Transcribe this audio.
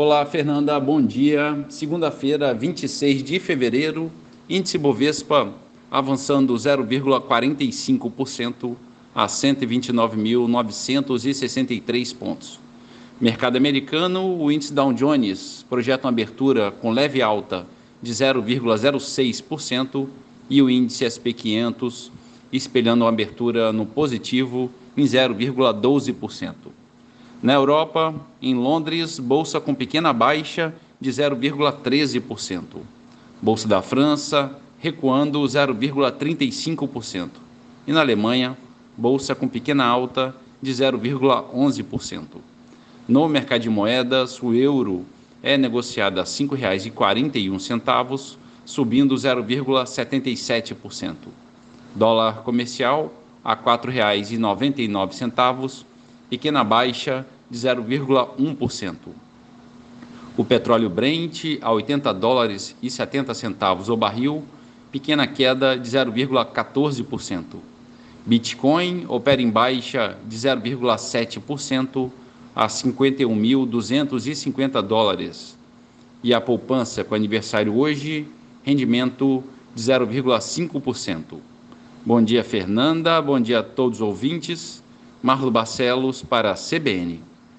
Olá, Fernanda, bom dia. Segunda-feira, 26 de fevereiro, índice Bovespa avançando 0,45% a 129.963 pontos. Mercado americano, o índice Dow Jones projeta uma abertura com leve alta de 0,06% e o índice SP 500 espelhando uma abertura no positivo em 0,12%. Na Europa, em Londres, bolsa com pequena baixa de 0,13%. Bolsa da França recuando 0,35%. E na Alemanha, bolsa com pequena alta de 0,11%. No mercado de moedas, o euro é negociado a R$ 5,41, subindo 0,77%. Dólar comercial a R$ 4,99, pequena baixa de 0,1%. O petróleo Brent a 80 dólares e 70 centavos o barril, pequena queda de 0,14%. Bitcoin opera em baixa de 0,7% a 51.250 dólares. E a poupança com aniversário hoje, rendimento de 0,5%. Bom dia, Fernanda. Bom dia a todos os ouvintes. Marlo Barcelos para a CBN.